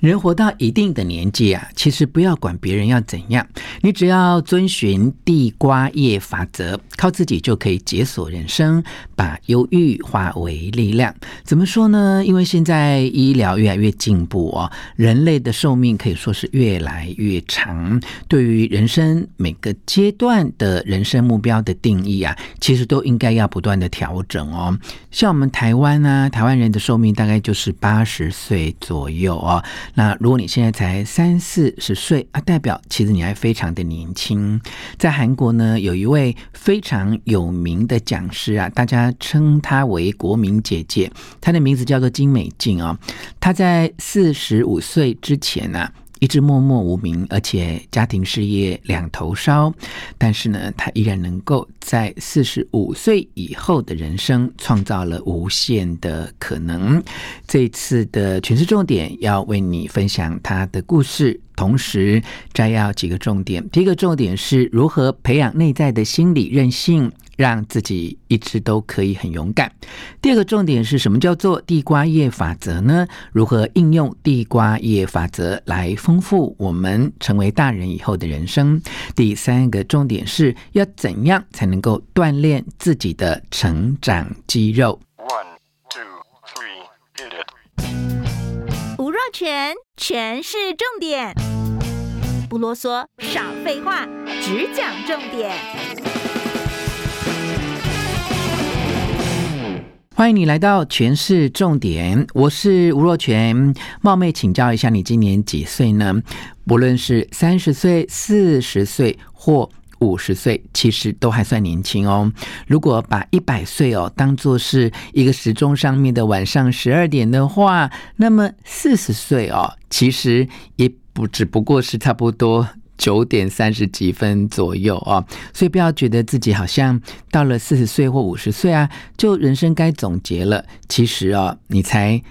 人活到一定的年纪啊，其实不要管别人要怎样，你只要遵循地瓜叶法则，靠自己就可以解锁人生，把忧郁化为力量。怎么说呢？因为现在医疗越来越进步哦，人类的寿命可以说是越来越长。对于人生每个阶段的人生目标的定义啊，其实都应该要不断的调整哦。像我们台湾啊，台湾人的寿命大概就是八十岁左右哦。那如果你现在才三四十岁啊，代表其实你还非常的年轻。在韩国呢，有一位非常有名的讲师啊，大家称她为国民姐姐，她的名字叫做金美静啊、哦。她在四十五岁之前呢、啊。一直默默无名，而且家庭事业两头烧，但是呢，她依然能够在四十五岁以后的人生创造了无限的可能。这一次的权式重点要为你分享她的故事。同时摘要几个重点，第一个重点是如何培养内在的心理韧性，让自己一直都可以很勇敢。第二个重点是什么叫做地瓜叶法则呢？如何应用地瓜叶法则来丰富我们成为大人以后的人生？第三个重点是要怎样才能够锻炼自己的成长肌肉？One, two, three, hit it. 吴若权，全是重点。不啰嗦，少废话，只讲重点。欢迎你来到全市重点，我是吴若全。冒昧请教一下，你今年几岁呢？不论是三十岁、四十岁或五十岁，其实都还算年轻哦。如果把一百岁哦当做是一个时钟上面的晚上十二点的话，那么四十岁哦，其实也。不，只不过是差不多九点三十几分左右啊，所以不要觉得自己好像到了四十岁或五十岁啊，就人生该总结了。其实啊，你才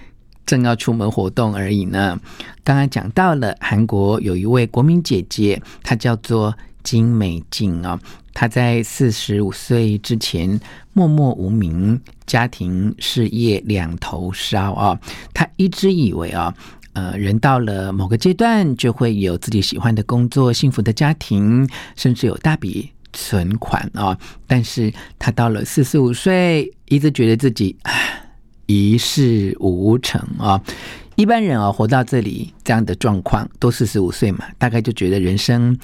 正要出门活动而已呢。刚刚讲到了韩国有一位国民姐姐，她叫做金美静啊，她在四十五岁之前默默无名，家庭事业两头烧啊，她一直以为啊。呃，人到了某个阶段，就会有自己喜欢的工作、幸福的家庭，甚至有大笔存款啊、但是他到了四十五岁，一直觉得自己一事无成啊、一般人啊、活到这里这样的状况，都四十五岁嘛，大概就觉得人生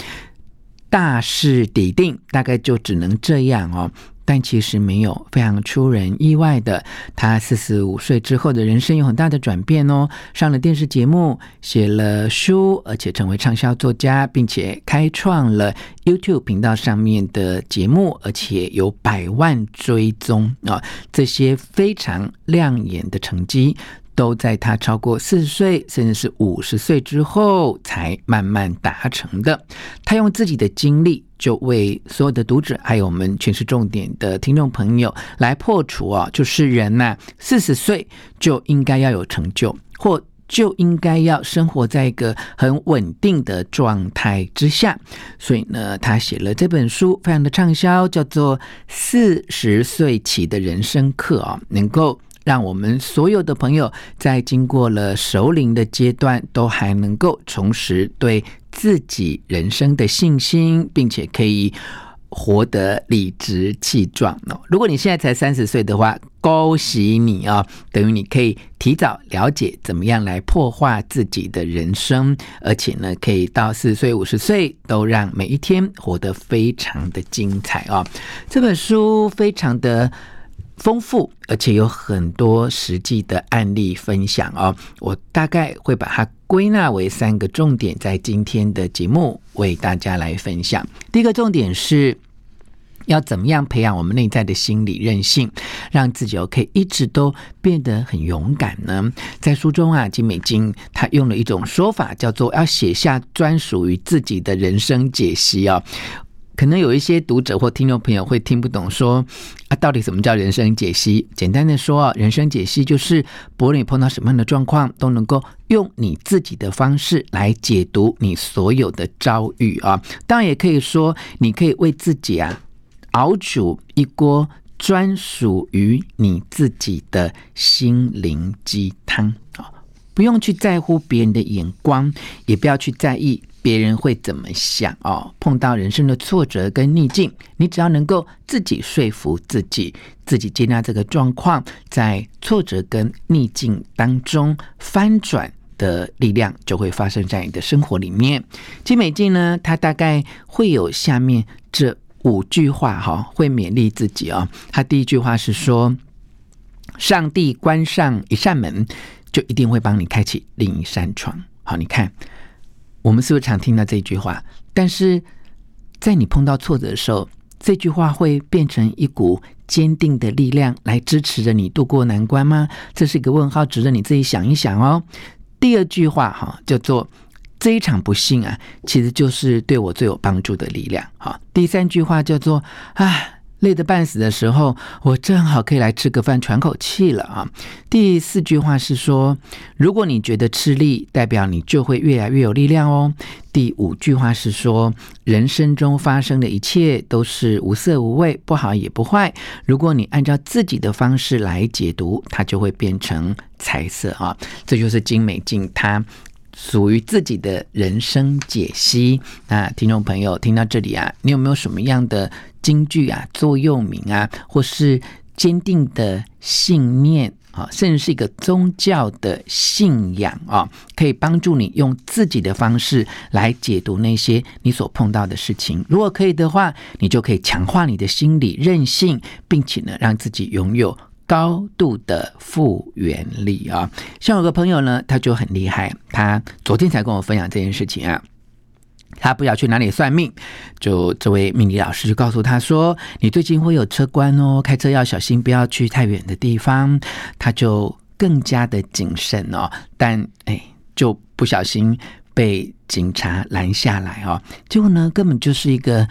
大势已定，大概就只能这样哦。但其实没有，非常出人意外的，他四十五岁之后的人生有很大的转变哦。上了电视节目，写了书，而且成为畅销作家，并且开创了 YouTube 频道上面的节目，而且有百万追踪啊！这些非常亮眼的成绩。都在他超过四十岁，甚至是五十岁之后才慢慢达成的。他用自己的经历，就为所有的读者，还有我们权式重点的听众朋友来破除啊，就是人呐、啊，四十岁就应该要有成就，或就应该要生活在一个很稳定的状态之下。所以呢，他写了这本书，非常的畅销，叫做《四十岁起的人生课》啊，能够。让我们所有的朋友在经过了熟龄的阶段，都还能够重拾对自己人生的信心，并且可以活得理直气壮哦。如果你现在才三十岁的话，恭喜你啊、哦！等于你可以提早了解怎么样来破坏自己的人生，而且呢，可以到四十岁、五十岁都让每一天活得非常的精彩哦。这本书非常的。丰富，而且有很多实际的案例分享哦。我大概会把它归纳为三个重点，在今天的节目为大家来分享。第一个重点是要怎么样培养我们内在的心理韧性，让自己可以一直都变得很勇敢呢？在书中啊，金美京他用了一种说法，叫做要写下专属于自己的人生解析啊。可能有一些读者或听众朋友会听不懂，说啊，到底什么叫人生解析？简单的说啊，人生解析就是不论你碰到什么样的状况，都能够用你自己的方式来解读你所有的遭遇啊。当然也可以说，你可以为自己啊熬煮一锅专属于你自己的心灵鸡汤啊，不用去在乎别人的眼光，也不要去在意。别人会怎么想哦？碰到人生的挫折跟逆境，你只要能够自己说服自己，自己接纳这个状况，在挫折跟逆境当中翻转的力量就会发生在你的生活里面。金美静呢，他大概会有下面这五句话哈，会勉励自己哦。他第一句话是说：“上帝关上一扇门，就一定会帮你开启另一扇窗。”好，你看。我们是不是常听到这句话？但是在你碰到挫折的时候，这句话会变成一股坚定的力量来支持着你度过难关吗？这是一个问号，值得你自己想一想哦。第二句话哈，叫做这一场不幸啊，其实就是对我最有帮助的力量。哈，第三句话叫做啊。累得半死的时候，我正好可以来吃个饭，喘口气了啊！第四句话是说，如果你觉得吃力，代表你就会越来越有力量哦。第五句话是说，人生中发生的一切都是无色无味，不好也不坏。如果你按照自己的方式来解读，它就会变成彩色啊！这就是金美京他属于自己的人生解析。那听众朋友听到这里啊，你有没有什么样的？金句啊，座右铭啊，或是坚定的信念啊，甚至是一个宗教的信仰啊，可以帮助你用自己的方式来解读那些你所碰到的事情。如果可以的话，你就可以强化你的心理韧性，并且呢，让自己拥有高度的复原力啊。像有个朋友呢，他就很厉害，他昨天才跟我分享这件事情啊。他不要去哪里算命，就这位命理老师就告诉他说：“你最近会有车关哦，开车要小心，不要去太远的地方。”他就更加的谨慎哦，但哎，就不小心被警察拦下来哦。结果呢，根本就是一个。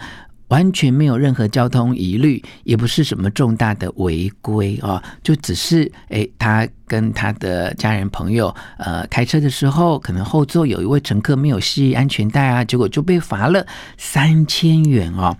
完全没有任何交通疑虑，也不是什么重大的违规哦，就只是诶，他跟他的家人朋友呃开车的时候，可能后座有一位乘客没有系安全带啊，结果就被罚了三千元哦。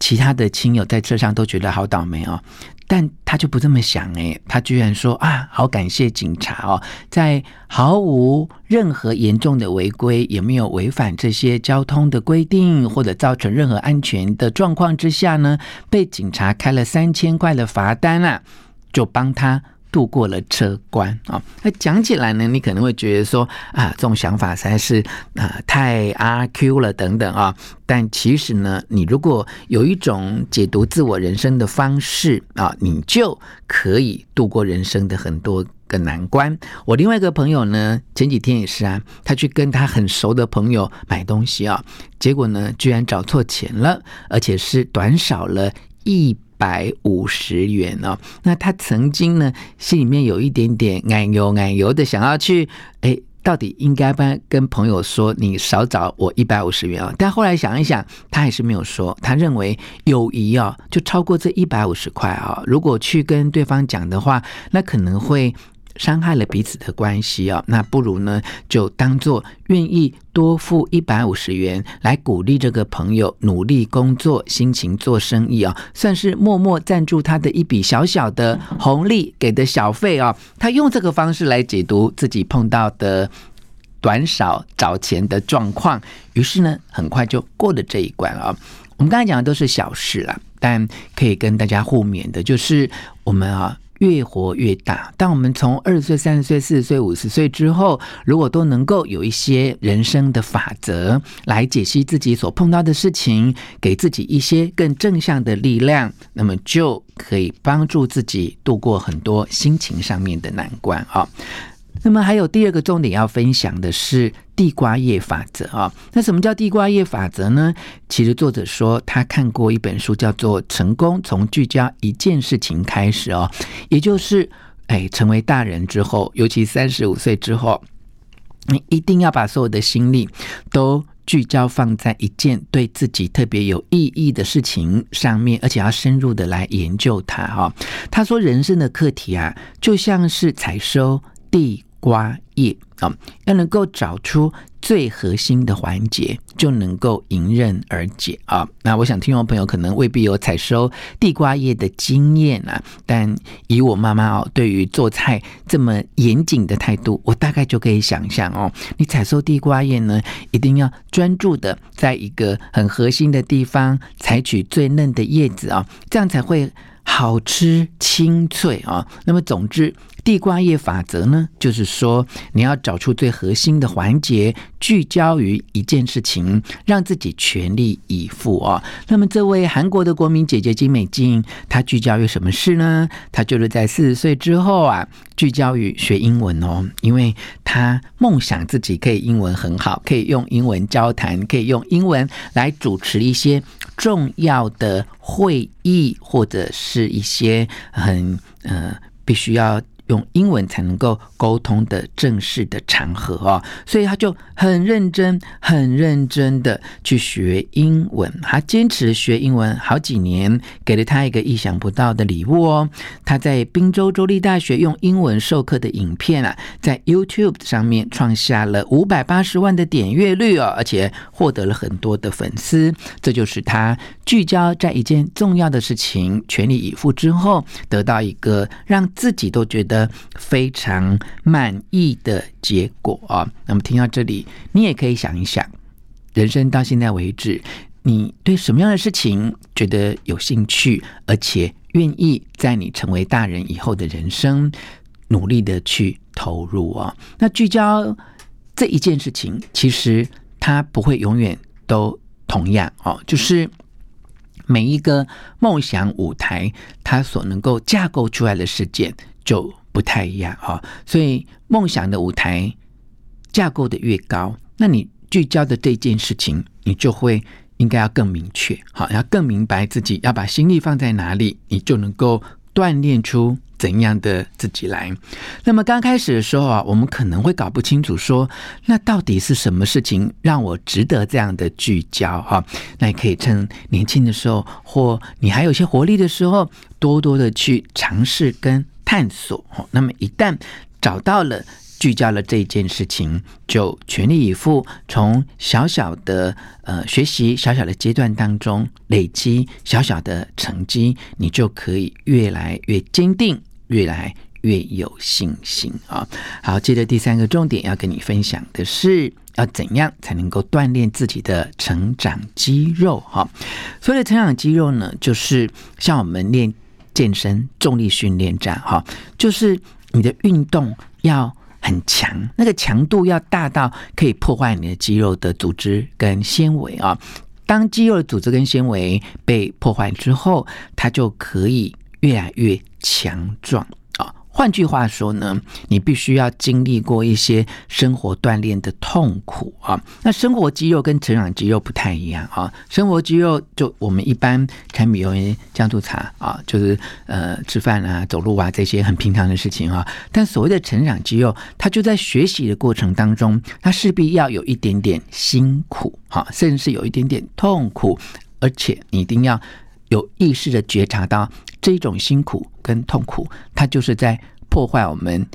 其他的亲友在车上都觉得好倒霉哦。但他就不这么想诶，他居然说啊，好感谢警察哦，在毫无任何严重的违规，也没有违反这些交通的规定，或者造成任何安全的状况之下呢，被警察开了三千块的罚单啊，就帮他。度过了车关啊，那讲起来呢，你可能会觉得说啊，这种想法实在是啊太阿 Q 了等等啊。但其实呢，你如果有一种解读自我人生的方式啊，你就可以度过人生的很多个难关。我另外一个朋友呢，前几天也是啊，他去跟他很熟的朋友买东西啊，结果呢，居然找错钱了，而且是短少了一。百五十元哦，那他曾经呢，心里面有一点点奶油奶油的，想要去，哎，到底应该不跟朋友说，你少找我一百五十元哦。但后来想一想，他还是没有说，他认为友谊啊，就超过这一百五十块啊，如果去跟对方讲的话，那可能会。伤害了彼此的关系啊，那不如呢，就当做愿意多付一百五十元来鼓励这个朋友努力工作、辛勤做生意啊，算是默默赞助他的一笔小小的红利，给的小费啊。他用这个方式来解读自己碰到的短少找钱的状况，于是呢，很快就过了这一关啊。我们刚才讲的都是小事了，但可以跟大家互勉的，就是我们啊。越活越大。当我们从二十岁、三十岁、四十岁、五十岁之后，如果都能够有一些人生的法则来解析自己所碰到的事情，给自己一些更正向的力量，那么就可以帮助自己度过很多心情上面的难关啊。那么还有第二个重点要分享的是地瓜叶法则啊。那什么叫地瓜叶法则呢？其实作者说他看过一本书，叫做《成功从聚焦一件事情开始》哦，也就是哎，成为大人之后，尤其三十五岁之后，你一定要把所有的心力都。聚焦放在一件对自己特别有意义的事情上面，而且要深入的来研究它。哈，他说人生的课题啊，就像是采收地瓜叶啊，要能够找出。最核心的环节就能够迎刃而解啊！那我想听众朋友可能未必有采收地瓜叶的经验啊，但以我妈妈哦，对于做菜这么严谨的态度，我大概就可以想象哦，你采收地瓜叶呢，一定要专注的在一个很核心的地方，采取最嫩的叶子啊，这样才会好吃清脆啊。那么总之。地瓜叶法则呢，就是说你要找出最核心的环节，聚焦于一件事情，让自己全力以赴哦。那么这位韩国的国民姐姐金美静，她聚焦于什么事呢？她就是在四十岁之后啊，聚焦于学英文哦，因为她梦想自己可以英文很好，可以用英文交谈，可以用英文来主持一些重要的会议，或者是一些很呃必须要。用英文才能够沟通的正式的场合哦，所以他就很认真、很认真的去学英文。他坚持学英文好几年，给了他一个意想不到的礼物哦。他在宾州州立大学用英文授课的影片啊，在 YouTube 上面创下了五百八十万的点阅率哦，而且获得了很多的粉丝。这就是他聚焦在一件重要的事情，全力以赴之后，得到一个让自己都觉得。的非常满意的结果啊！那么听到这里，你也可以想一想，人生到现在为止，你对什么样的事情觉得有兴趣，而且愿意在你成为大人以后的人生努力的去投入啊？那聚焦这一件事情，其实它不会永远都同样哦，就是。每一个梦想舞台，它所能够架构出来的事件就不太一样啊。所以，梦想的舞台架构的越高，那你聚焦的这件事情，你就会应该要更明确，好，要更明白自己要把心力放在哪里，你就能够锻炼出。怎样的自己来？那么刚开始的时候啊，我们可能会搞不清楚，说那到底是什么事情让我值得这样的聚焦哈？那也可以趁年轻的时候，或你还有些活力的时候，多多的去尝试跟探索。那么一旦找到了。聚焦了这件事情，就全力以赴，从小小的呃学习小小的阶段当中累积小小的成绩，你就可以越来越坚定，越来越有信心啊！好，接着第三个重点要跟你分享的是，要怎样才能够锻炼自己的成长肌肉？哈，所谓的成长肌肉呢，就是像我们练健身、重力训练站，哈，就是你的运动要。很强，那个强度要大到可以破坏你的肌肉的组织跟纤维啊。当肌肉的组织跟纤维被破坏之后，它就可以越来越强壮。换句话说呢，你必须要经历过一些生活锻炼的痛苦啊。那生活肌肉跟成长肌肉不太一样啊。生活肌肉就我们一般柴米油盐酱醋茶啊，就是呃吃饭啊、走路啊这些很平常的事情啊。但所谓的成长肌肉，它就在学习的过程当中，它势必要有一点点辛苦哈，甚至是有一点点痛苦，而且你一定要有意识的觉察到。这种辛苦跟痛苦，它就是在破坏我们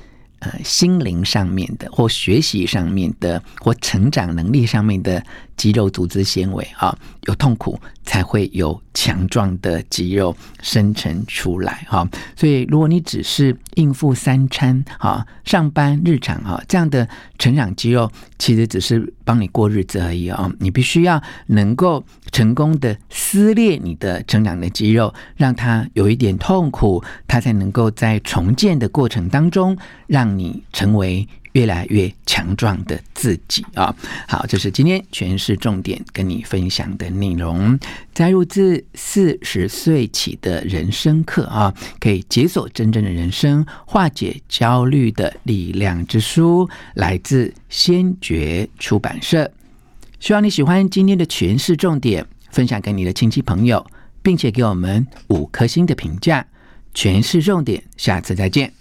呃心灵上面的，或学习上面的，或成长能力上面的肌肉组织纤维啊，有痛苦才会有强壮的肌肉生成出来哈。所以，如果你只是应付三餐啊、上班日常啊这样的成长肌肉，其实只是帮你过日子而已啊。你必须要能够。成功的撕裂你的成长的肌肉，让它有一点痛苦，它才能够在重建的过程当中，让你成为越来越强壮的自己啊。好，这是今天权式重点跟你分享的内容。摘录自四十岁起的人生课啊，可以解锁真正的人生，化解焦虑的力量之书，来自先觉出版社。希望你喜欢今天的权式重点，分享给你的亲戚朋友，并且给我们五颗星的评价。权式重点，下次再见。